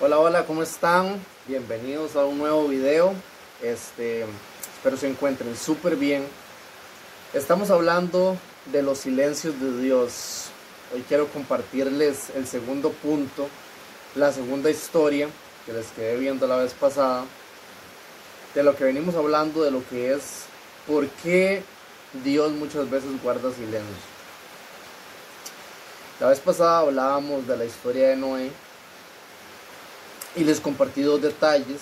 Hola, hola, ¿cómo están? Bienvenidos a un nuevo video. Este, espero se encuentren súper bien. Estamos hablando de los silencios de Dios. Hoy quiero compartirles el segundo punto, la segunda historia que les quedé viendo la vez pasada, de lo que venimos hablando, de lo que es por qué Dios muchas veces guarda silencio. La vez pasada hablábamos de la historia de Noé y les compartí dos detalles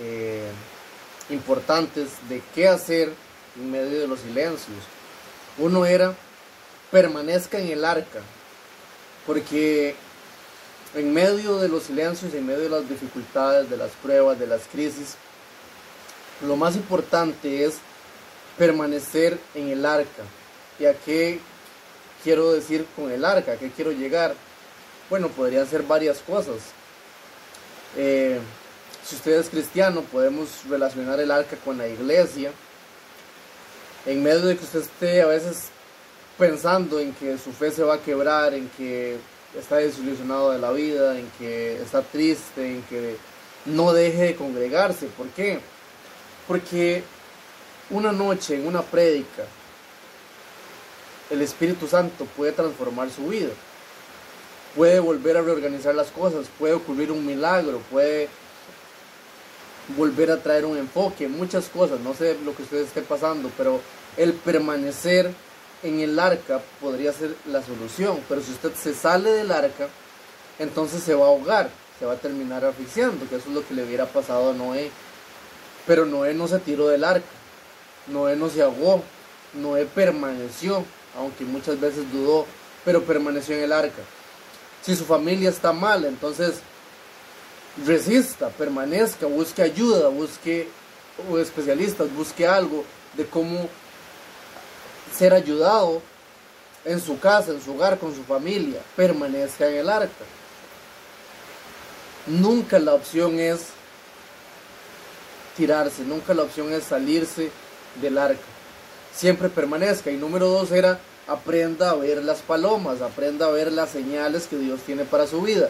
eh, importantes de qué hacer en medio de los silencios. Uno era permanezca en el arca, porque en medio de los silencios, en medio de las dificultades, de las pruebas, de las crisis, lo más importante es permanecer en el arca. ¿Y a qué quiero decir con el arca? ¿A qué quiero llegar? Bueno, podrían ser varias cosas. Eh, si usted es cristiano, podemos relacionar el arca con la iglesia. En medio de que usted esté a veces pensando en que su fe se va a quebrar, en que está desilusionado de la vida, en que está triste, en que no deje de congregarse. ¿Por qué? Porque una noche en una prédica, el Espíritu Santo puede transformar su vida. Puede volver a reorganizar las cosas, puede ocurrir un milagro, puede volver a traer un enfoque, muchas cosas. No sé lo que ustedes estén pasando, pero el permanecer en el arca podría ser la solución. Pero si usted se sale del arca, entonces se va a ahogar, se va a terminar asfixiando, que eso es lo que le hubiera pasado a Noé. Pero Noé no se tiró del arca, Noé no se ahogó, Noé permaneció, aunque muchas veces dudó, pero permaneció en el arca. Si su familia está mal, entonces resista, permanezca, busque ayuda, busque especialistas, busque algo de cómo ser ayudado en su casa, en su hogar, con su familia, permanezca en el arca. Nunca la opción es tirarse, nunca la opción es salirse del arca. Siempre permanezca. Y número dos era aprenda a ver las palomas, aprenda a ver las señales que Dios tiene para su vida.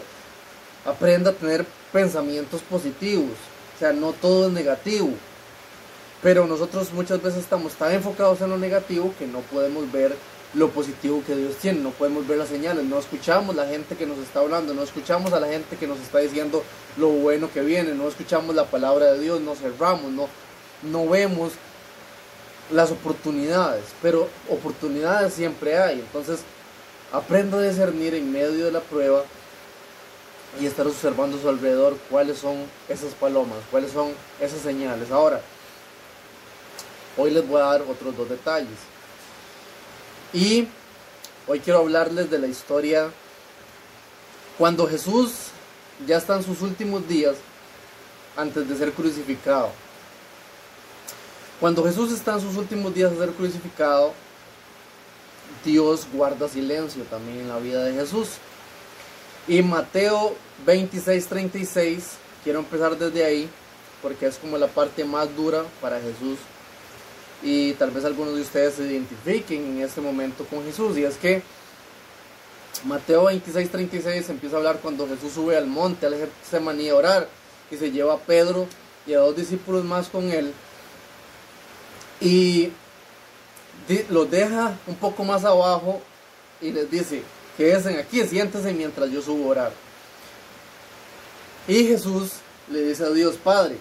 Aprenda a tener pensamientos positivos. O sea, no todo es negativo. Pero nosotros muchas veces estamos tan enfocados en lo negativo que no podemos ver lo positivo que Dios tiene, no podemos ver las señales, no escuchamos la gente que nos está hablando, no escuchamos a la gente que nos está diciendo lo bueno que viene, no escuchamos la palabra de Dios, nos cerramos, no, no vemos las oportunidades, pero oportunidades siempre hay, entonces aprenda a discernir en medio de la prueba y estar observando a su alrededor cuáles son esas palomas, cuáles son esas señales. Ahora, hoy les voy a dar otros dos detalles. Y hoy quiero hablarles de la historia cuando Jesús ya está en sus últimos días antes de ser crucificado. Cuando Jesús está en sus últimos días de ser crucificado, Dios guarda silencio también en la vida de Jesús. Y Mateo 26, 36, quiero empezar desde ahí, porque es como la parte más dura para Jesús. Y tal vez algunos de ustedes se identifiquen en este momento con Jesús. Y es que Mateo 26, 36 empieza a hablar cuando Jesús sube al monte, al Getsemaní a orar, y se lleva a Pedro y a dos discípulos más con él y los deja un poco más abajo y les dice, quédense aquí, siéntense mientras yo subo a orar. Y Jesús le dice a Dios, Padre,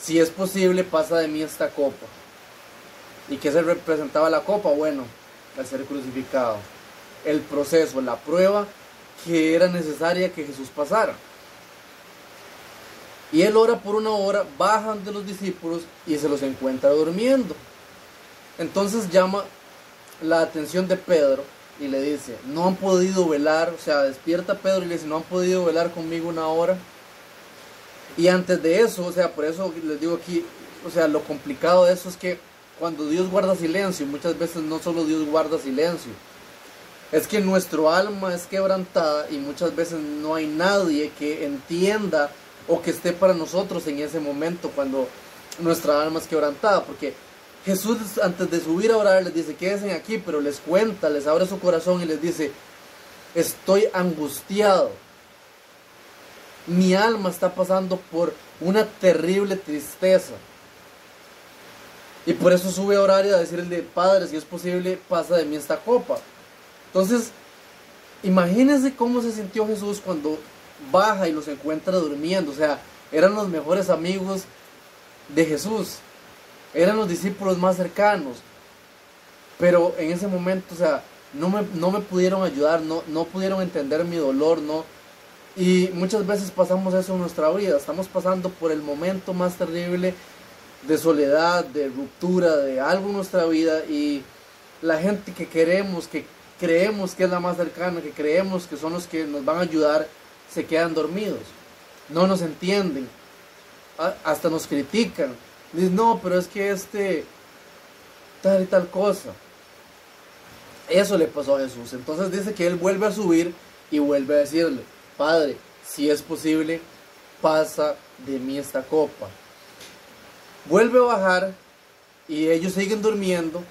si es posible, pasa de mí esta copa. ¿Y qué se representaba la copa? Bueno, al ser crucificado. El proceso, la prueba que era necesaria que Jesús pasara. Y él ora por una hora, bajan de los discípulos y se los encuentra durmiendo. Entonces llama la atención de Pedro y le dice, no han podido velar, o sea, despierta Pedro y le dice, no han podido velar conmigo una hora. Y antes de eso, o sea, por eso les digo aquí, o sea, lo complicado de eso es que cuando Dios guarda silencio, muchas veces no solo Dios guarda silencio, es que nuestro alma es quebrantada y muchas veces no hay nadie que entienda o que esté para nosotros en ese momento cuando nuestra alma es quebrantada, porque Jesús antes de subir a orar les dice, quédense aquí, pero les cuenta, les abre su corazón y les dice, estoy angustiado. mi alma está pasando por una terrible tristeza. Y por eso sube a orar y a decirle, Padre, si es posible, pasa de mí esta copa. Entonces, imagínense cómo se sintió Jesús cuando baja y los encuentra durmiendo. O sea, eran los mejores amigos de Jesús. Eran los discípulos más cercanos. Pero en ese momento, o sea, no me, no me pudieron ayudar, no, no pudieron entender mi dolor, no. Y muchas veces pasamos eso en nuestra vida. Estamos pasando por el momento más terrible de soledad, de ruptura, de algo en nuestra vida y la gente que queremos, que creemos que es la más cercana, que creemos que son los que nos van a ayudar, se quedan dormidos, no nos entienden, hasta nos critican, dicen, no, pero es que este, tal y tal cosa. Eso le pasó a Jesús. Entonces dice que él vuelve a subir y vuelve a decirle, Padre, si es posible, pasa de mí esta copa. Vuelve a bajar y ellos siguen durmiendo,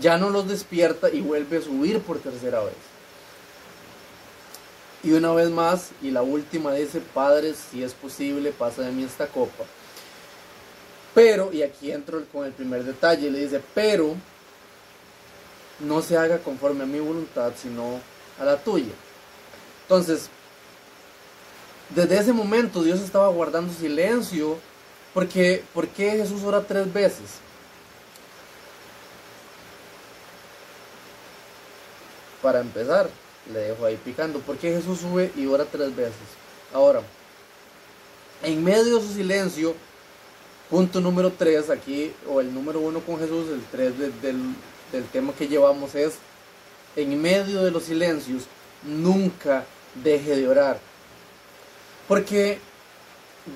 ya no los despierta y vuelve a subir por tercera vez. Y una vez más, y la última dice, Padre, si es posible, pasa de mí esta copa. Pero, y aquí entro con el primer detalle, le dice, pero no se haga conforme a mi voluntad, sino a la tuya. Entonces, desde ese momento Dios estaba guardando silencio porque, ¿Por qué Jesús ora tres veces? Para empezar, le dejo ahí picando. ¿Por qué Jesús sube y ora tres veces? Ahora, en medio de su silencio, punto número tres aquí, o el número uno con Jesús, el tres del, del tema que llevamos es, en medio de los silencios, nunca deje de orar. Porque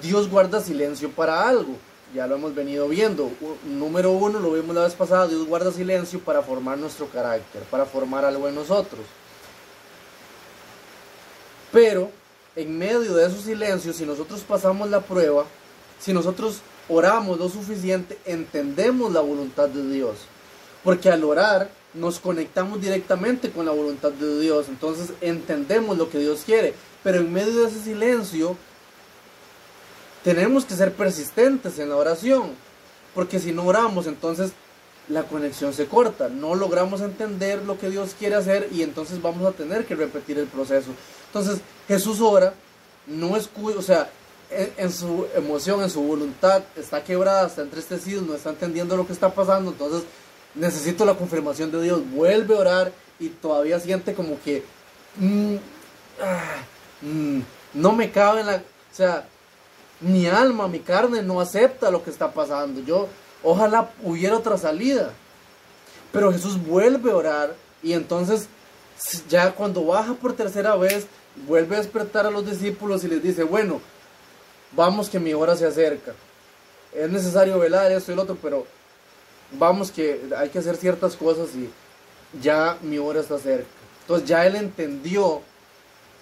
Dios guarda silencio para algo. Ya lo hemos venido viendo. Número uno, lo vimos la vez pasada, Dios guarda silencio para formar nuestro carácter, para formar algo en nosotros. Pero en medio de esos silencios, si nosotros pasamos la prueba, si nosotros oramos lo suficiente, entendemos la voluntad de Dios. Porque al orar nos conectamos directamente con la voluntad de Dios. Entonces entendemos lo que Dios quiere. Pero en medio de ese silencio, tenemos que ser persistentes en la oración, porque si no oramos, entonces la conexión se corta, no logramos entender lo que Dios quiere hacer y entonces vamos a tener que repetir el proceso. Entonces Jesús ora, no escucha, o sea, en, su emoción, en su voluntad, está quebrada, está entristecido, no está entendiendo lo que está pasando, entonces necesito la confirmación de Dios, vuelve a orar y todavía siente como que mm, ah, mm, no me cabe en la, o sea, mi alma, mi carne no acepta lo que está pasando. Yo, ojalá hubiera otra salida. Pero Jesús vuelve a orar y entonces ya cuando baja por tercera vez, vuelve a despertar a los discípulos y les dice, bueno, vamos que mi hora se acerca. Es necesario velar esto y lo otro, pero vamos que hay que hacer ciertas cosas y ya mi hora está cerca. Entonces ya él entendió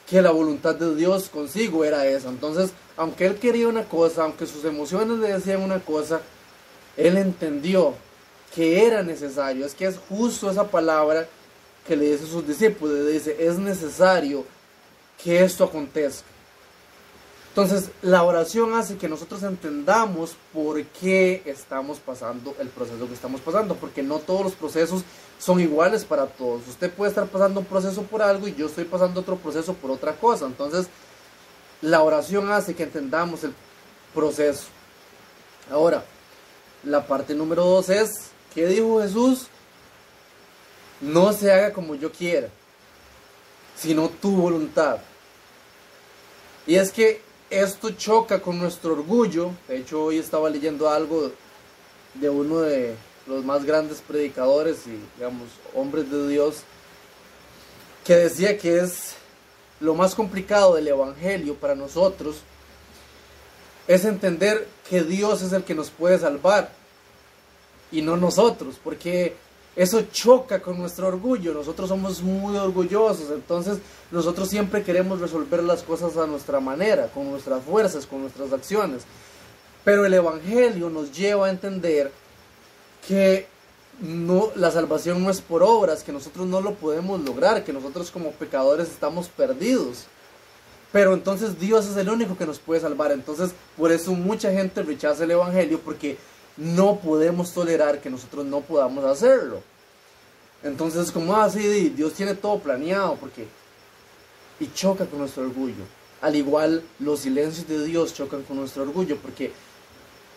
que la voluntad de Dios consigo era esa. Entonces, aunque él quería una cosa, aunque sus emociones le decían una cosa, él entendió que era necesario. Es que es justo esa palabra que le dice a sus discípulos. Le dice, es necesario que esto acontezca. Entonces, la oración hace que nosotros entendamos por qué estamos pasando el proceso que estamos pasando, porque no todos los procesos son iguales para todos. Usted puede estar pasando un proceso por algo y yo estoy pasando otro proceso por otra cosa. Entonces, la oración hace que entendamos el proceso. Ahora, la parte número dos es, ¿qué dijo Jesús? No se haga como yo quiera, sino tu voluntad. Y es que esto choca con nuestro orgullo. De hecho, hoy estaba leyendo algo de uno de los más grandes predicadores y, digamos, hombres de Dios, que decía que es lo más complicado del Evangelio para nosotros, es entender que Dios es el que nos puede salvar y no nosotros, porque eso choca con nuestro orgullo. Nosotros somos muy orgullosos, entonces nosotros siempre queremos resolver las cosas a nuestra manera, con nuestras fuerzas, con nuestras acciones. Pero el Evangelio nos lleva a entender que no, la salvación no es por obras, que nosotros no lo podemos lograr, que nosotros como pecadores estamos perdidos. Pero entonces Dios es el único que nos puede salvar. Entonces por eso mucha gente rechaza el Evangelio porque no podemos tolerar que nosotros no podamos hacerlo. Entonces como así, ah, Dios tiene todo planeado porque... Y choca con nuestro orgullo. Al igual los silencios de Dios chocan con nuestro orgullo porque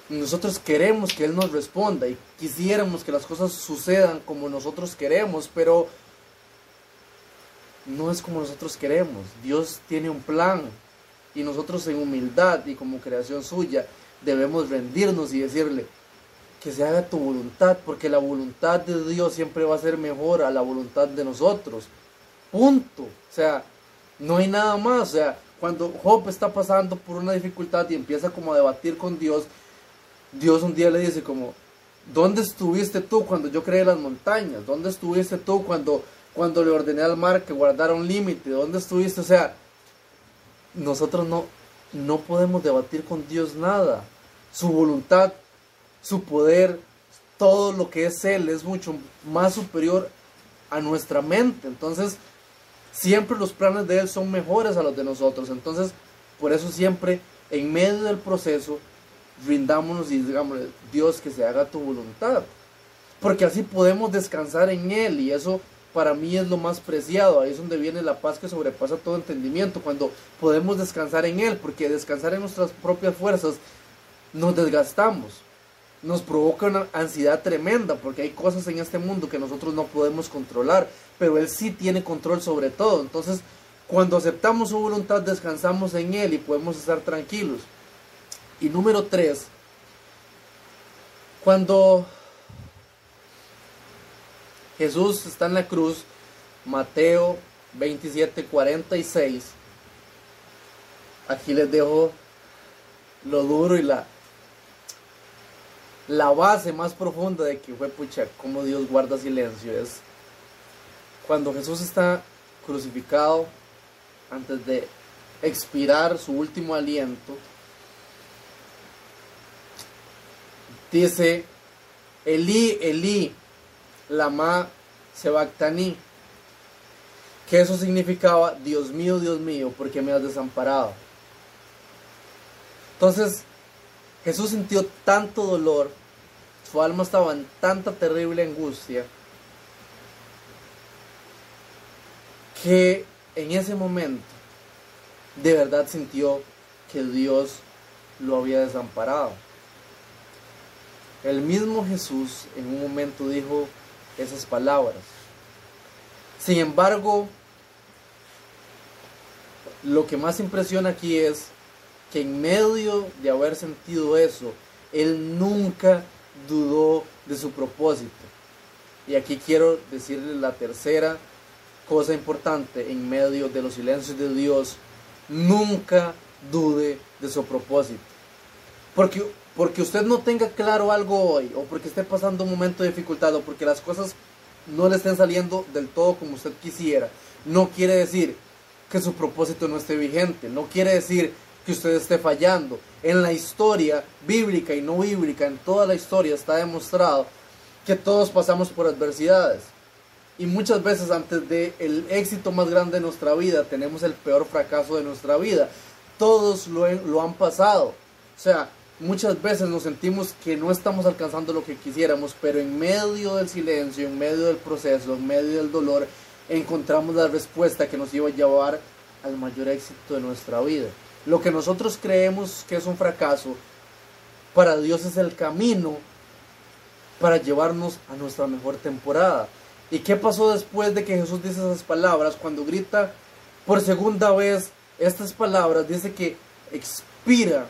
nosotros queremos que Él nos responda y quisiéramos que las cosas sucedan como nosotros queremos, pero no es como nosotros queremos. Dios tiene un plan y nosotros en humildad y como creación suya debemos rendirnos y decirle que se haga tu voluntad, porque la voluntad de Dios siempre va a ser mejor a la voluntad de nosotros. Punto. O sea, no hay nada más. O sea, cuando Job está pasando por una dificultad y empieza como a debatir con Dios, Dios un día le dice como, ¿dónde estuviste tú cuando yo creé las montañas? ¿Dónde estuviste tú cuando cuando le ordené al mar que guardara un límite, ¿dónde estuviste? O sea, nosotros no, no podemos debatir con Dios nada. Su voluntad, su poder, todo lo que es Él es mucho más superior a nuestra mente. Entonces, siempre los planes de Él son mejores a los de nosotros. Entonces, por eso siempre, en medio del proceso, rindámonos y digamos, Dios, que se haga tu voluntad. Porque así podemos descansar en Él y eso para mí es lo más preciado. Ahí es donde viene la paz que sobrepasa todo entendimiento, cuando podemos descansar en Él, porque descansar en nuestras propias fuerzas nos desgastamos, nos provoca una ansiedad tremenda, porque hay cosas en este mundo que nosotros no podemos controlar, pero Él sí tiene control sobre todo. Entonces, cuando aceptamos su voluntad, descansamos en Él y podemos estar tranquilos. Y número tres, cuando Jesús está en la cruz, Mateo 27, 46. Aquí les dejo lo duro y la, la base más profunda de que fue pucha, cómo Dios guarda silencio. Es cuando Jesús está crucificado, antes de expirar su último aliento, dice, Elí, Elí, Lama Sebactani, que eso significaba, Dios mío, Dios mío, ¿por qué me has desamparado? Entonces, Jesús sintió tanto dolor, su alma estaba en tanta terrible angustia, que en ese momento de verdad sintió que Dios lo había desamparado. El mismo Jesús en un momento dijo, esas palabras. Sin embargo, lo que más impresiona aquí es que en medio de haber sentido eso, él nunca dudó de su propósito. Y aquí quiero decirle la tercera cosa importante en medio de los silencios de Dios, nunca dude de su propósito. Porque porque usted no tenga claro algo hoy, o porque esté pasando un momento de dificultad, o porque las cosas no le estén saliendo del todo como usted quisiera, no quiere decir que su propósito no esté vigente, no quiere decir que usted esté fallando. En la historia bíblica y no bíblica, en toda la historia está demostrado que todos pasamos por adversidades. Y muchas veces antes del el éxito más grande de nuestra vida tenemos el peor fracaso de nuestra vida. Todos lo, lo han pasado. O sea, muchas veces nos sentimos que no estamos alcanzando lo que quisiéramos, pero en medio del silencio, en medio del proceso, en medio del dolor, encontramos la respuesta que nos iba a llevar al mayor éxito de nuestra vida. Lo que nosotros creemos que es un fracaso, para Dios es el camino para llevarnos a nuestra mejor temporada. ¿Y qué pasó después de que Jesús dice esas palabras? Cuando grita por segunda vez estas palabras, dice que expira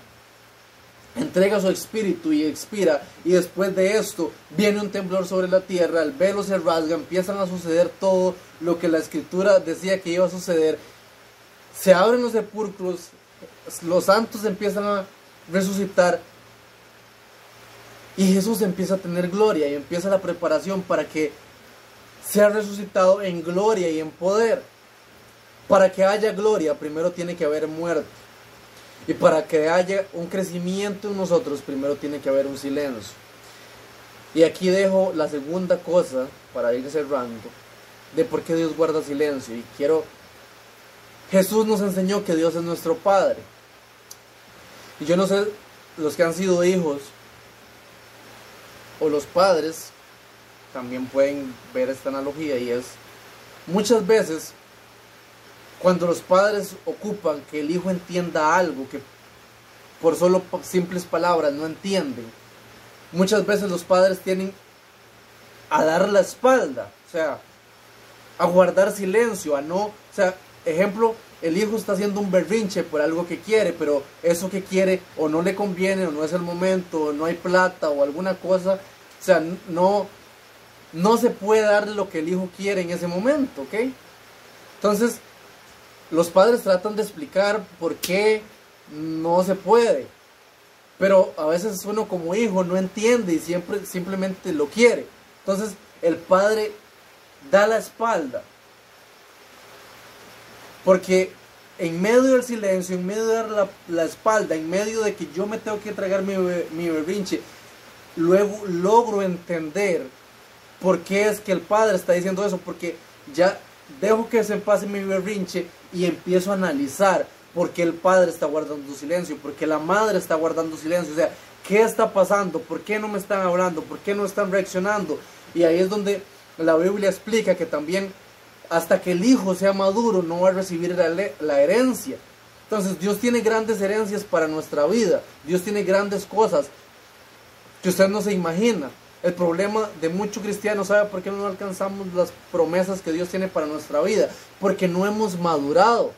entrega su espíritu y expira y después de esto viene un temblor sobre la tierra, el velo se rasga, empiezan a suceder todo lo que la escritura decía que iba a suceder, se abren los sepulcros, los santos empiezan a resucitar y Jesús empieza a tener gloria y empieza la preparación para que sea resucitado en gloria y en poder. Para que haya gloria primero tiene que haber muerte. Y para que haya un crecimiento en nosotros, primero tiene que haber un silencio. Y aquí dejo la segunda cosa, para ir cerrando, de por qué Dios guarda silencio. Y quiero Jesús nos enseñó que Dios es nuestro Padre. Y yo no sé, los que han sido hijos o los padres también pueden ver esta analogía y es muchas veces cuando los padres ocupan que el hijo entienda algo que por solo simples palabras no entienden, muchas veces los padres tienen a dar la espalda, o sea, a guardar silencio, a no, o sea, ejemplo, el hijo está haciendo un berrinche por algo que quiere, pero eso que quiere o no le conviene o no es el momento, o no hay plata o alguna cosa, o sea, no, no se puede darle lo que el hijo quiere en ese momento, ¿ok? Entonces, los padres tratan de explicar por qué no se puede, pero a veces uno como hijo no entiende y siempre simplemente lo quiere. Entonces, el padre da la espalda porque en medio del silencio, en medio de dar la, espalda, en medio de que yo me tengo que tragar mi, mi berrinche, luego logro entender por qué es que el padre está diciendo eso, porque ya dejo que se pase mi berrinche y empiezo a analizar por qué el padre está guardando silencio, por qué la madre está guardando silencio, o sea, ¿qué está pasando? ¿Por qué no me están hablando? ¿Por qué no están reaccionando? Y ahí es donde la Biblia explica que también hasta que el hijo sea maduro no va a recibir la, herencia. Entonces Dios tiene grandes herencias para nuestra vida. Dios tiene grandes cosas que usted no se imagina. El problema de muchos cristianos, ¿sabe por qué no alcanzamos las promesas que Dios tiene para nuestra vida? Porque no hemos madurado.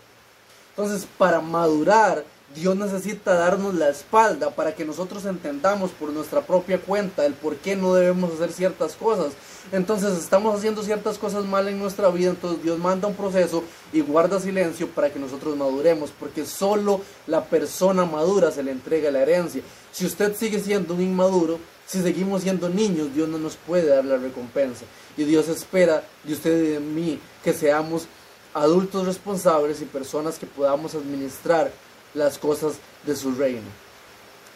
Entonces, para madurar, Dios necesita darnos la espalda para que nosotros entendamos por nuestra propia cuenta el por qué no debemos hacer ciertas cosas. Entonces estamos haciendo ciertas cosas mal en nuestra vida, entonces Dios manda un proceso y guarda silencio para que nosotros maduremos, porque solo la persona madura se le entrega la herencia. Si usted sigue siendo un inmaduro, si seguimos siendo niños, Dios no nos puede dar la recompensa. Y Dios espera de usted y de mí que seamos adultos responsables y personas que podamos administrar las cosas de su reino.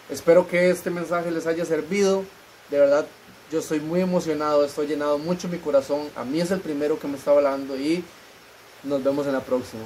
Espero que este mensaje les haya servido. De verdad, yo estoy muy emocionado, estoy llenado mucho mi corazón. A mí es el primero que me está hablando y nos vemos en la próxima.